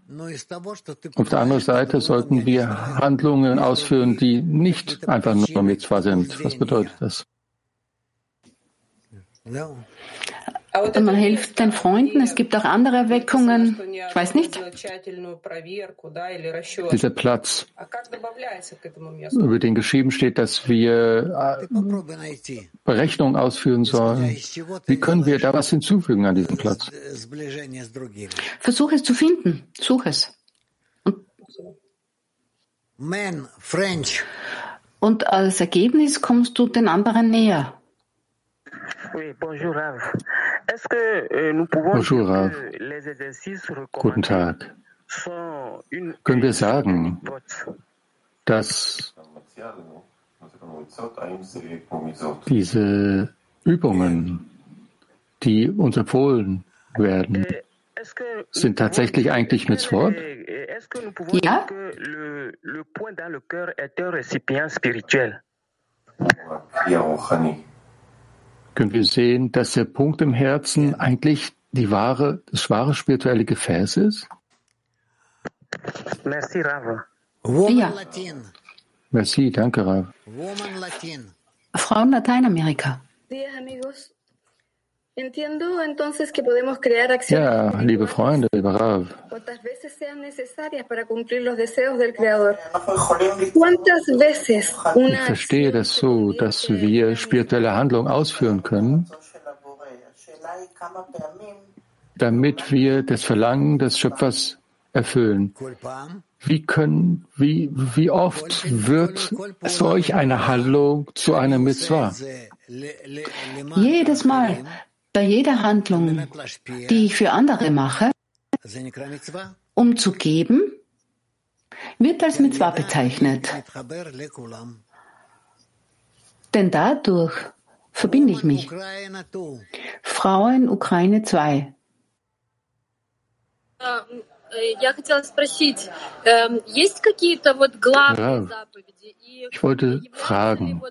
S2: Auf der anderen Seite sollten wir Handlungen ausführen, die nicht einfach nur Mitzvah sind. Was bedeutet das?
S1: Man hilft den Freunden. Es gibt auch andere Erweckungen. Ich weiß nicht.
S2: Dieser Platz, über den geschrieben steht, dass wir äh, Berechnungen ausführen sollen. Wie können wir da was hinzufügen an diesem Platz?
S1: Versuche es zu finden. Such es.
S6: Und Man, French.
S1: Und als Ergebnis kommst du den anderen näher.
S16: Oui, bonjour, Rav. Euh,
S2: Bonjour, Rav. Guten Tag. Können wir sagen, dass diese Übungen, die uns empfohlen werden, sind tatsächlich eigentlich Mitzvot?
S1: Ja.
S2: Können wir sehen, dass der Punkt im Herzen eigentlich die wahre, das wahre spirituelle Gefäß ist?
S16: Merci Rav.
S6: Woman
S1: Ja.
S6: Latin.
S2: Merci, danke, Rav.
S6: Woman Latin.
S1: Frauen Lateinamerika.
S2: Ja, liebe Freunde, lieber Rav. Ich verstehe das so, dass wir spirituelle Handlungen ausführen können, damit wir das Verlangen des Schöpfers erfüllen. Wie können, wie, wie oft wird solch eine Handlung zu einer Mitzvah?
S1: Jedes Mal, bei jeder Handlung, die ich für andere mache, um zu geben, wird als Mitzvah bezeichnet. Denn dadurch verbinde ich mich. Frauen Ukraine 2.
S17: Э, я хотела спросить, есть какие-то вот главные заповеди?
S2: Ich wollte fragen,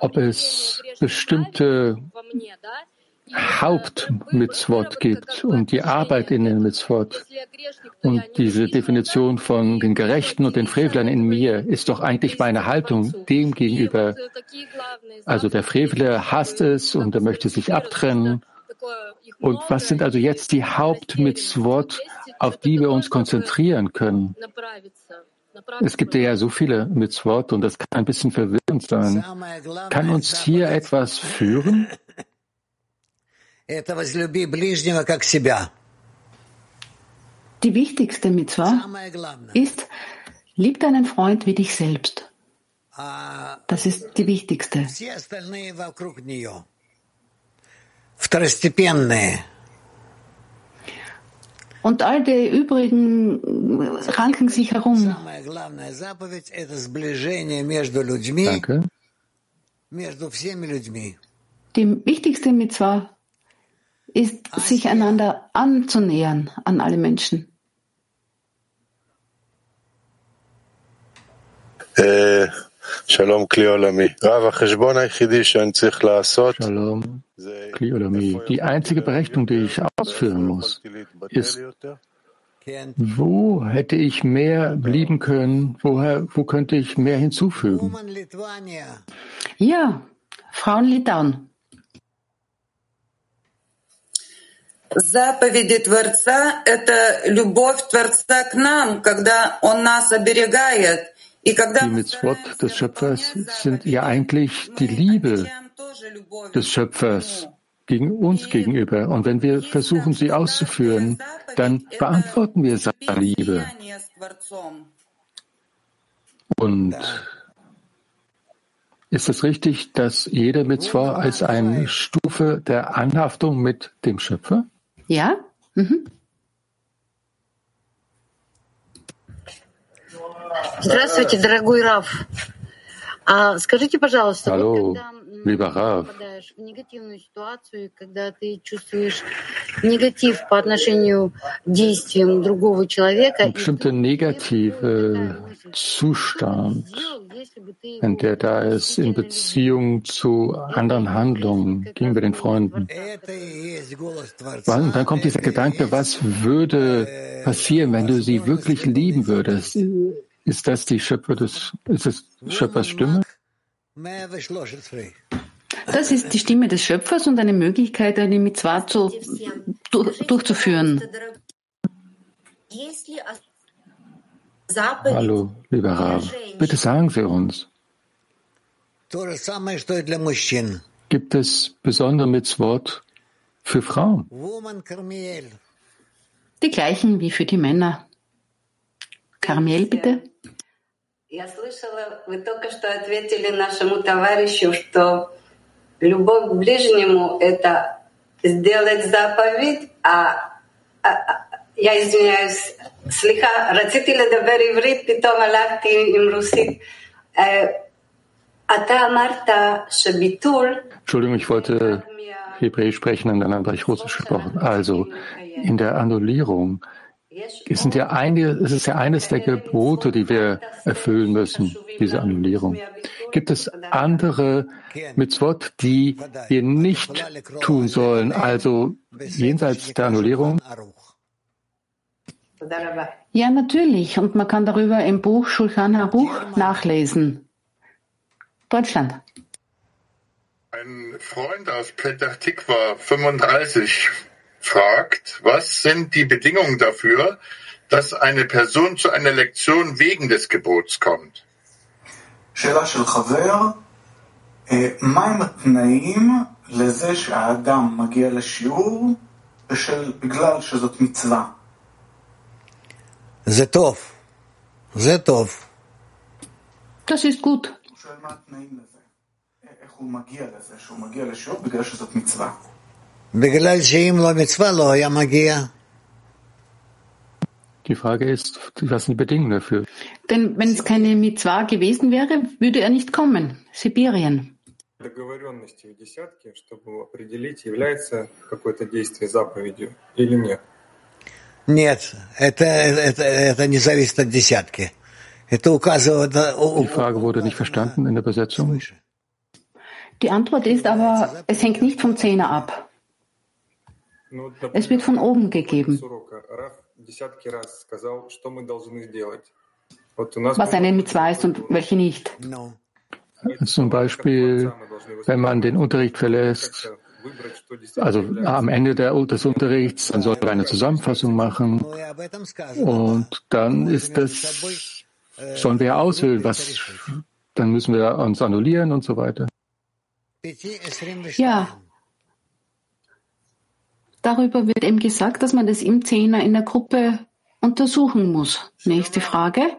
S2: ob es bestimmte Hauptmitzvot gibt und die Arbeit in den Mitzvot. Und diese Definition von den Gerechten und den Frevlern in mir ist doch eigentlich meine Haltung dem gegenüber. Also der Frevler hasst es und er möchte sich abtrennen. Und was sind also jetzt die Hauptmitzvot, auf die wir uns konzentrieren können? Es gibt ja so viele Mitzvot und das kann ein bisschen verwirrend sein. Kann uns hier etwas führen?
S1: Die wichtigste Mitzvah ist, lieb deinen Freund wie dich selbst. Das ist die wichtigste. Und all die übrigen äh, ranken sich herum.
S2: Danke.
S1: Die wichtigste Mitzwa ist, sich einander anzunähern an alle Menschen.
S18: Äh, Shalom, Kliolami. Rav, החשבון היחידי שאני צריך
S2: Shalom, Kliolami. Die einzige Berechnung, die ich ausführen muss, ist, Wo hätte ich mehr lieben können? Woher, wo könnte ich mehr hinzufügen?
S1: Ja, Frauen Litauen.
S19: Заповеди Творца — это любовь Творца к нам, когда Он нас оберегает.
S2: Die Mitzvot des Schöpfers sind ja eigentlich die Liebe des Schöpfers gegen uns gegenüber. Und wenn wir versuchen, sie auszuführen, dann beantworten wir seine Liebe. Und ist es richtig, dass jede Mitzvah als eine Stufe der Anhaftung mit dem Schöpfer?
S1: Ja. Mhm.
S20: Здравствуйте, дорогой Раф. А скажите, пожалуйста,
S2: Hallo, Lieber Rav,
S20: ein
S2: bestimmter negativer Zustand, in der da ist, in Beziehung zu anderen Handlungen gegenüber den Freunden. Dann kommt dieser Gedanke, was würde passieren, wenn du sie wirklich lieben würdest? Ist das die Schöpfer des, ist das Schöpfers Stimme?
S1: Das ist die Stimme des Schöpfers und eine Möglichkeit, eine Mitzvah zu, durchzuführen.
S2: Hallo, lieber Rav, bitte sagen Sie uns, gibt es besondere Mitzvot für Frauen?
S1: Die gleichen wie für die Männer. Karmiel, bitte.
S21: Я слышала, вы только что ответили нашему товарищу, что любовь к ближнему — это сделать заповедь, а, а, а я извиняюсь, слегка Родители рацители дабер иврит, питом алакти им русит. Э, а
S2: Entschuldigung, ich wollte Hebräisch sprechen und dann habe ich Russisch gesprochen. Also in der äh, Annullierung es, sind ja einige, es ist ja eines der Gebote, die wir erfüllen müssen, diese Annullierung. Gibt es andere Mitzvot, die wir nicht tun sollen, also jenseits der Annullierung?
S1: Ja, natürlich. Und man kann darüber im Buch Shulchan Aruch nachlesen. Deutschland.
S3: Ein Freund aus Petach Tikva 35 fragt, was sind die Bedingungen dafür, dass eine Person zu einer Lektion wegen des Gebots kommt? שאלה של חבר, מהם התנאים לזה שהאדם מגיע לשיעור בשל, בגלל שזאת מצווה?
S6: זה טוב, זה טוב.
S1: Das ist gut.
S3: הוא שואל מה התנאים לזה, איך הוא מגיע לזה, שהוא מגיע לשיעור בגלל שזאת מצווה.
S2: Die Frage ist, was sind die Bedingungen dafür?
S1: Denn wenn es keine Mitzvah gewesen wäre, würde er nicht kommen. Sibirien.
S22: договоренности в десятке, чтобы определить, является какое-то действие заповедью или нет?
S6: Нет, это, это, это не зависит от десятки. Это указывает...
S2: Die Frage wurde nicht verstanden in der Übersetzung.
S1: Die Antwort ist aber, es hängt nicht vom Zehner ab. Es wird von oben gegeben. Was eine Mitzvah ist und welche nicht.
S2: Zum Beispiel, wenn man den Unterricht verlässt, also am Ende des Unterrichts, dann soll man eine Zusammenfassung machen und dann ist das, sollen wir auswählen, was, dann müssen wir uns annullieren und so weiter.
S1: Ja, Darüber wird eben gesagt, dass man das im Zehner in der Gruppe untersuchen muss. Nächste Frage.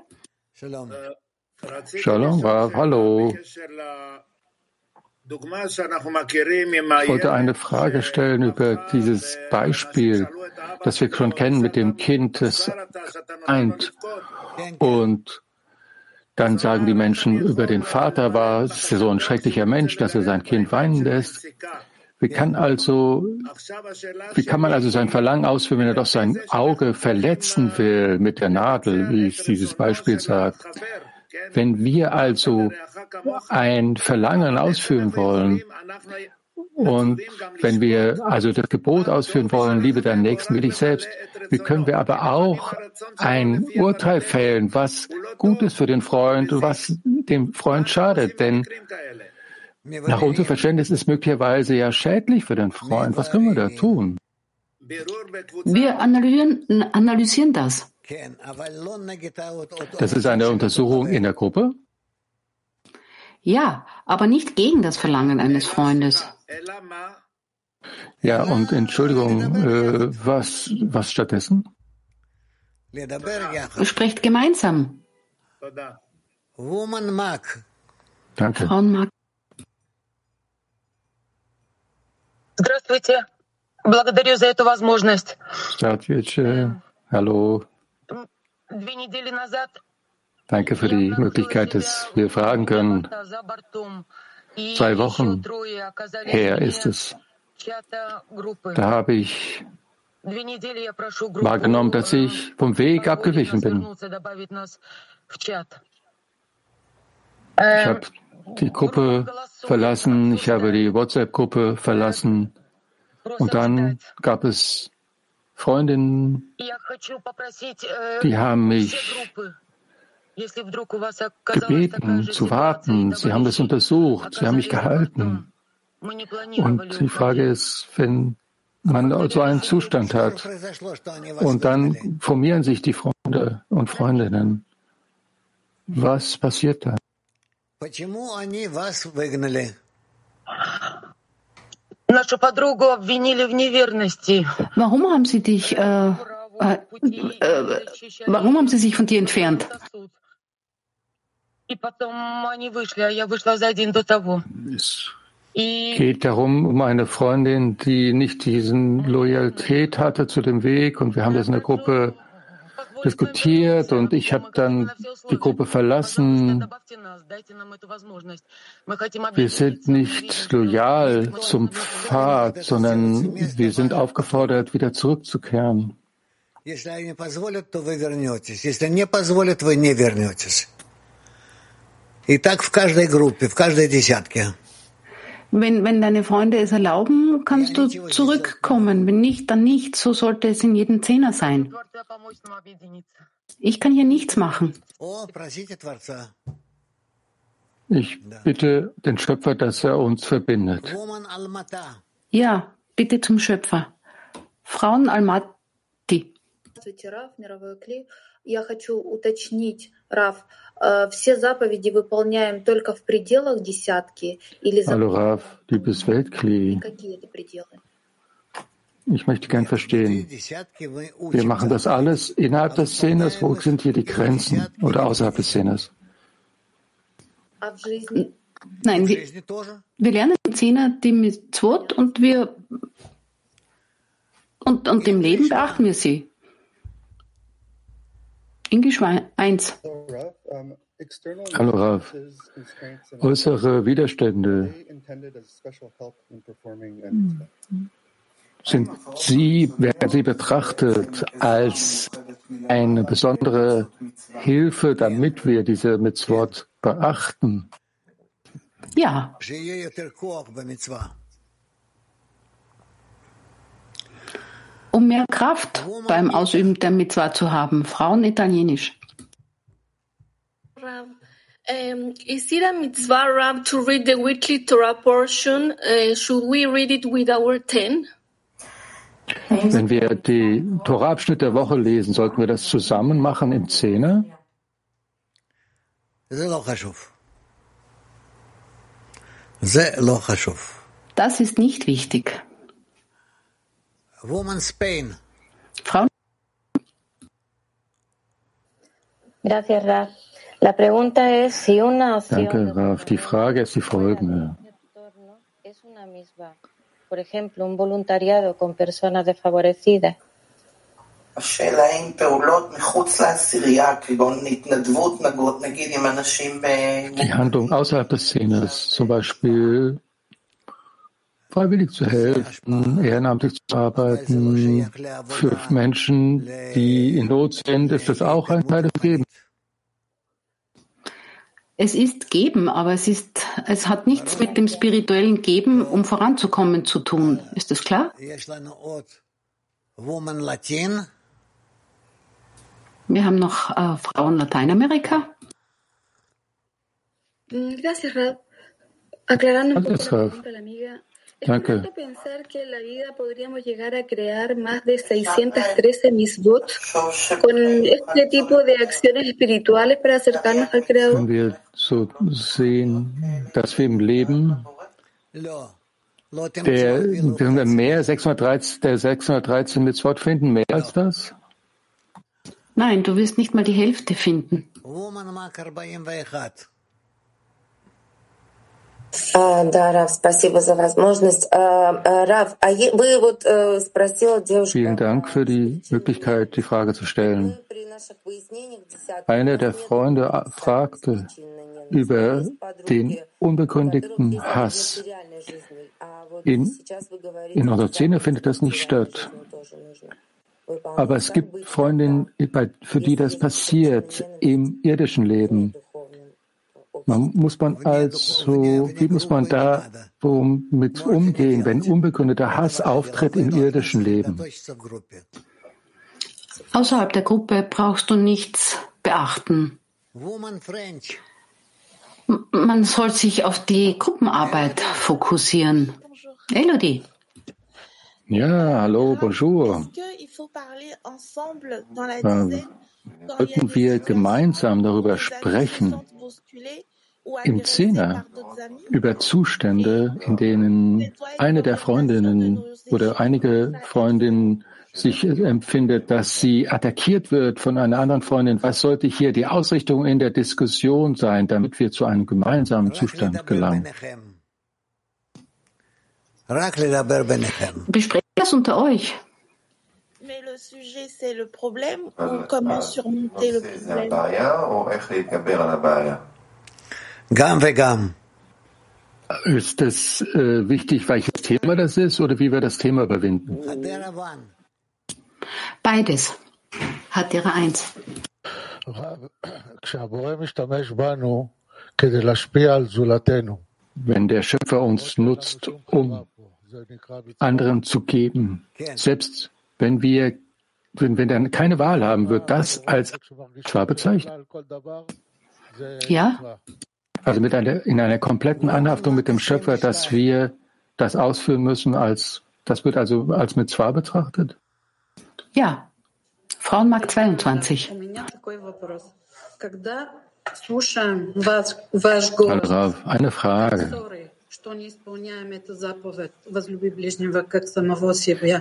S2: Shalom, Rav, hallo. Ich wollte eine Frage stellen über dieses Beispiel, das wir schon kennen mit dem Kind, das eint. Und dann sagen die Menschen über den Vater war, es ist so ein schrecklicher Mensch, dass er sein Kind weinen lässt. Wie kann also, wie kann man also sein Verlangen ausführen, wenn er doch sein Auge verletzen will mit der Nadel, wie es dieses Beispiel sagt? Wenn wir also ein Verlangen ausführen wollen Und wenn wir also das Gebot ausführen wollen, liebe deinen Nächsten wie dich selbst, wie können wir aber auch ein Urteil fällen, was gut ist für den Freund und was dem Freund schadet? Denn nach unserem Verständnis ist es möglicherweise ja schädlich für den Freund. Was können wir da tun?
S1: Wir analysieren, analysieren das.
S2: Das ist eine Untersuchung in der Gruppe?
S1: Ja, aber nicht gegen das Verlangen eines Freundes.
S2: Ja, und Entschuldigung, äh, was, was stattdessen?
S1: Sprecht gemeinsam.
S2: Danke.
S1: Frauenmark.
S23: Здравствуйте. Благодарю за эту возможность.
S2: Здравствуйте. Hallo.
S23: Две недели назад
S2: Danke für die Möglichkeit, dass wir fragen können. Zwei Wochen her ist es. Da habe ich wahrgenommen, dass ich vom Weg abgewichen bin. Ich habe die Gruppe verlassen, ich habe die WhatsApp-Gruppe verlassen und dann gab es Freundinnen, die haben mich gebeten zu warten. Sie haben das untersucht, sie haben mich gehalten. Und die Frage ist, wenn man so einen Zustand hat und dann formieren sich die Freunde und Freundinnen, was passiert dann?
S1: Warum haben sie dich, äh, äh, äh, warum haben sie sich von dir entfernt?
S2: Es geht darum, um eine Freundin, die nicht diesen Loyalität hatte zu dem Weg. Und wir haben das in der Gruppe diskutiert und ich habe dann die Gruppe verlassen. Wir sind nicht loyal zum Pfad, sondern wir sind aufgefordert, wieder zurückzukehren.
S6: И так в каждой группе, в каждой десятке.
S1: Wenn, wenn deine Freunde es erlauben, kannst du zurückkommen. Wenn nicht, dann nicht. So sollte es in jedem Zehner sein. Ich kann hier nichts machen.
S2: Ich bitte den Schöpfer, dass er uns verbindet.
S1: Ja, bitte zum Schöpfer. Frauen Almaty.
S20: Я хочу уточнить, Раф,
S2: Hallo Rav, liebes Weltkli. Ich möchte gern verstehen. Wir machen das alles innerhalb des Szenes. Wo sind hier die Grenzen oder außerhalb des Szenes?
S1: Nein, wir, wir lernen die Zehner, die mit Zwot und wir und, und im Leben beachten wir sie. Englisch 1.
S2: Hallo Rav. Äußere Widerstände sind sie, werden sie betrachtet als eine besondere Hilfe, damit wir diese Mitzvot beachten?
S1: Ja. Um mehr Kraft beim Ausüben der Mitzvah zu haben. Frauen Italienisch.
S17: Um, is it a mitzvah, Rab, to read the weekly Torah portion? Uh, should we read it with our ten?
S2: Wenn wir die Torah-Abschnitt der Woche lesen, sollten wir das zusammen machen im Zehner?
S1: Das ist nicht wichtig. Frauen.
S24: Gracias, Raf. La pregunta es si una opción
S2: Danke, Raf. Die Frage ist die folgende.
S24: es una misma. Por ejemplo, un voluntariado con personas desfavorecidas.
S25: השאלה אם פעולות מחוץ לעשירייה, כגון התנדבות, נגיד עם אנשים ב...
S2: Die Handlung außerhalb des Szeners, zum Beispiel freiwillig zu helfen, ehrenamtlich zu arbeiten, für Menschen, die in Not sind, ist das auch ein Teil des Gebens.
S1: Es ist geben, aber es ist es hat nichts mit dem spirituellen Geben, um voranzukommen, zu tun. Ist das klar? Wir haben noch äh, Frauen Lateinamerika.
S26: Gracias, Rab. Aclarando un
S2: poco la pregunta
S26: de la amiga, ¿es
S2: Danke.
S26: pensar que en la vida podríamos llegar a crear más de 613 misbot con este tipo de acciones espirituales para acercarnos al Creador?
S2: Wenn wir so sehen, dass wir im Leben der, wir mehr 613, der 613 Mitzvot finden, mehr als das?
S1: Nein, du wirst nicht mal die Hälfte finden.
S2: Vielen Dank für die Möglichkeit, die Frage zu stellen. Einer der Freunde fragte über den unbegründeten Hass. In, in unserer Szene findet das nicht statt. Aber es gibt Freundinnen, für die das passiert im irdischen Leben. Man muss man also, wie muss man da mit umgehen, wenn unbegründeter Hass auftritt im irdischen Leben?
S1: Außerhalb der Gruppe brauchst du nichts beachten. Man soll sich auf die Gruppenarbeit fokussieren. Elodie.
S2: Ja, hallo, bonjour. Ähm, Sollten wir gemeinsam darüber sprechen, im Zehner, über Zustände, in denen eine der Freundinnen oder einige Freundinnen sich empfindet, dass sie attackiert wird von einer anderen Freundin. Was sollte hier die Ausrichtung in der Diskussion sein, damit wir zu einem gemeinsamen Zustand gelangen?
S1: Besprecht das unter euch.
S27: Mais le sujet, c'est le problème ou comment surmonter le
S28: זה
S27: problème
S2: ist es äh, wichtig, welches Thema das ist oder wie wir das Thema überwinden?
S1: Beides. Hat ihre Eins.
S2: Wenn der Schöpfer uns nutzt, um anderen zu geben, selbst wenn wir wenn, wenn dann keine Wahl haben, wird das als Schwabe bezeichnet?
S1: Ja
S2: also mit einer, in einer kompletten Anhaftung mit dem Schöpfer, dass wir das ausführen müssen als, das wird also als mit zwar betrachtet?
S1: Ja, Frauenmarkt 22.
S2: Also eine Frage.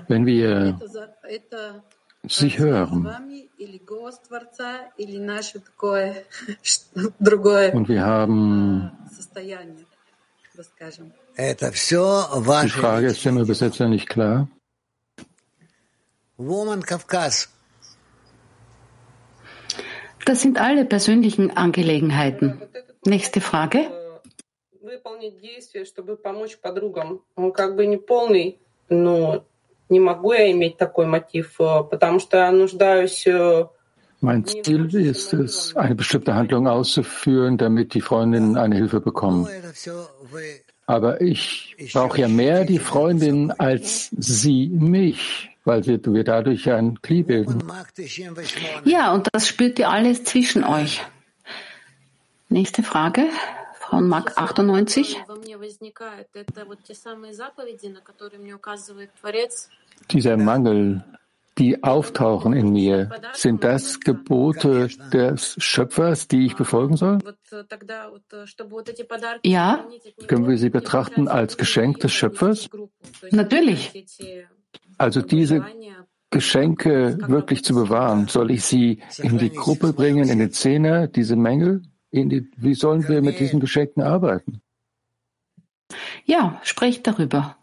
S2: Wenn wir Sie
S20: с
S2: hören
S20: вами или голос Творца, или наше такое что- другое
S2: und wir haben,
S20: состояние, расскажем.
S2: die Frage ist dem Übersetzer nicht klar.
S6: Woman Kafkas.
S1: Das sind alle persönlichen Angelegenheiten. Nächste Frage.
S23: выполнить действие, чтобы помочь подругам. Он как бы не полный, но не могу я иметь такой мотив, э, потому что я нуждаюсь э,
S2: Mein Ziel ist es, eine bestimmte Handlung auszuführen, damit die Freundinnen eine Hilfe bekommen. Aber ich brauche ja mehr die Freundin als sie mich, weil wir, wir dadurch ja ein Kli bilden.
S1: Ja, und das spürt ihr alles zwischen euch. Nächste Frage.
S17: von Mark 98.
S2: Dieser Mangel, die auftauchen in mir, sind das Gebote des Schöpfers, die ich befolgen soll?
S1: Ja.
S2: Können wir sie betrachten als Geschenk des Schöpfers?
S1: Natürlich.
S2: Also diese Geschenke wirklich zu bewahren, soll ich sie in die Gruppe bringen, in den Zehner, diese Mängel? In die, wie sollen wir mit diesen Geschenken arbeiten?
S1: Ja, sprecht darüber.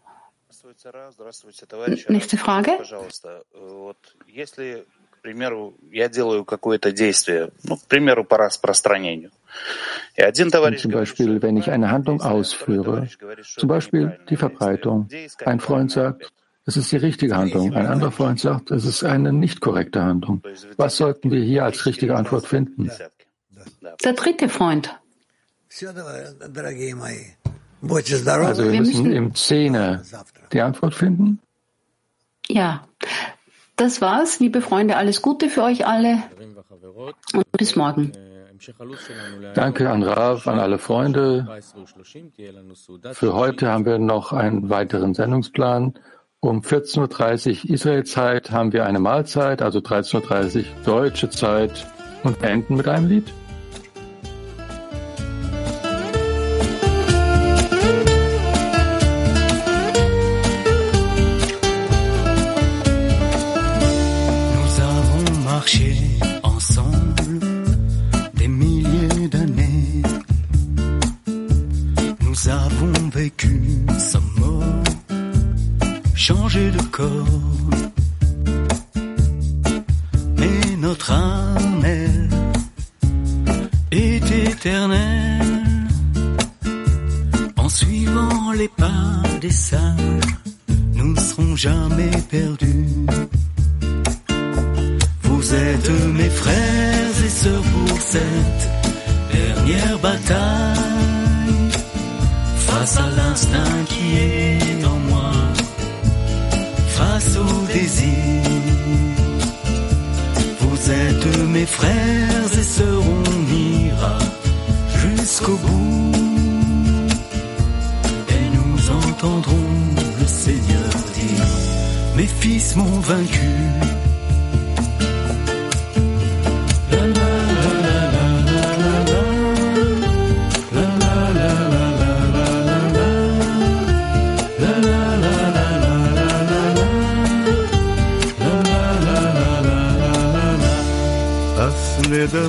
S29: Здравствуйте, Ра. Здравствуйте, товарищи.
S1: Nächste Frage.
S29: Пожалуйста, э, вот если, к примеру, я делаю какое-то действие, ну, к примеру, по распространению, и один
S2: Und
S29: товарищ
S2: zum
S29: говорит,
S2: Beispiel, wenn ich eine Handlung ausführe, zum Beispiel die Verbreitung. Ein Freund sagt, es ist die richtige Handlung. Ein anderer Freund sagt, es ist eine nicht korrekte Handlung. Was sollten wir hier als richtige Antwort finden?
S1: Der dritte Freund.
S30: Also wir müssen im Zehner die Antwort finden.
S31: Ja, das war's, liebe Freunde. Alles Gute für euch alle und bis morgen.
S30: Danke an Rav, an alle Freunde. Für heute haben wir noch einen weiteren Sendungsplan. Um 14.30 Uhr Israelzeit haben wir eine Mahlzeit, also 13.30 Uhr deutsche Zeit und enden mit einem Lied. vécu sa mort, changer de corps. Mais notre âme, est éternelle. En suivant les pas des sages, nous ne serons jamais perdus. Vous êtes mes frères et sœurs pour cette dernière bataille face à l'instinct qui est en moi, face au désir. Vous êtes mes frères et sœurs, on ira jusqu'au bout. Et nous entendrons le Seigneur dire, mes fils m'ont vaincu.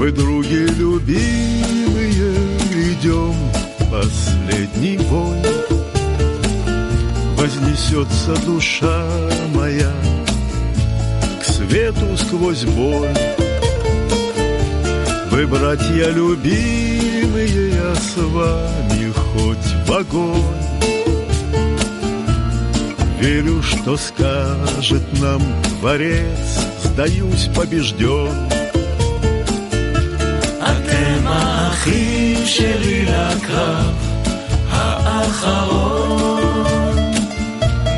S32: Мы, други любимые, идем последний бой. Вознесется душа моя свету сквозь боль. Вы, братья любимые, я с вами хоть в огонь. Верю, что скажет нам Творец, сдаюсь побежден.
S33: האחים שלי לקרב האחרון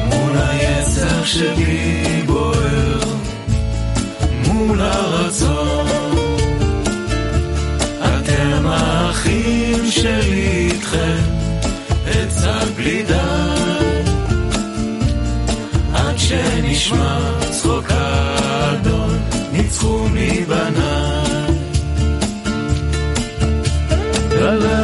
S33: מול היצר שלי מול הרצון. אתם האחים שלי איתכם, עצה בלי די. עד שנשמע צחוק האדון, ניצחו Bye-bye.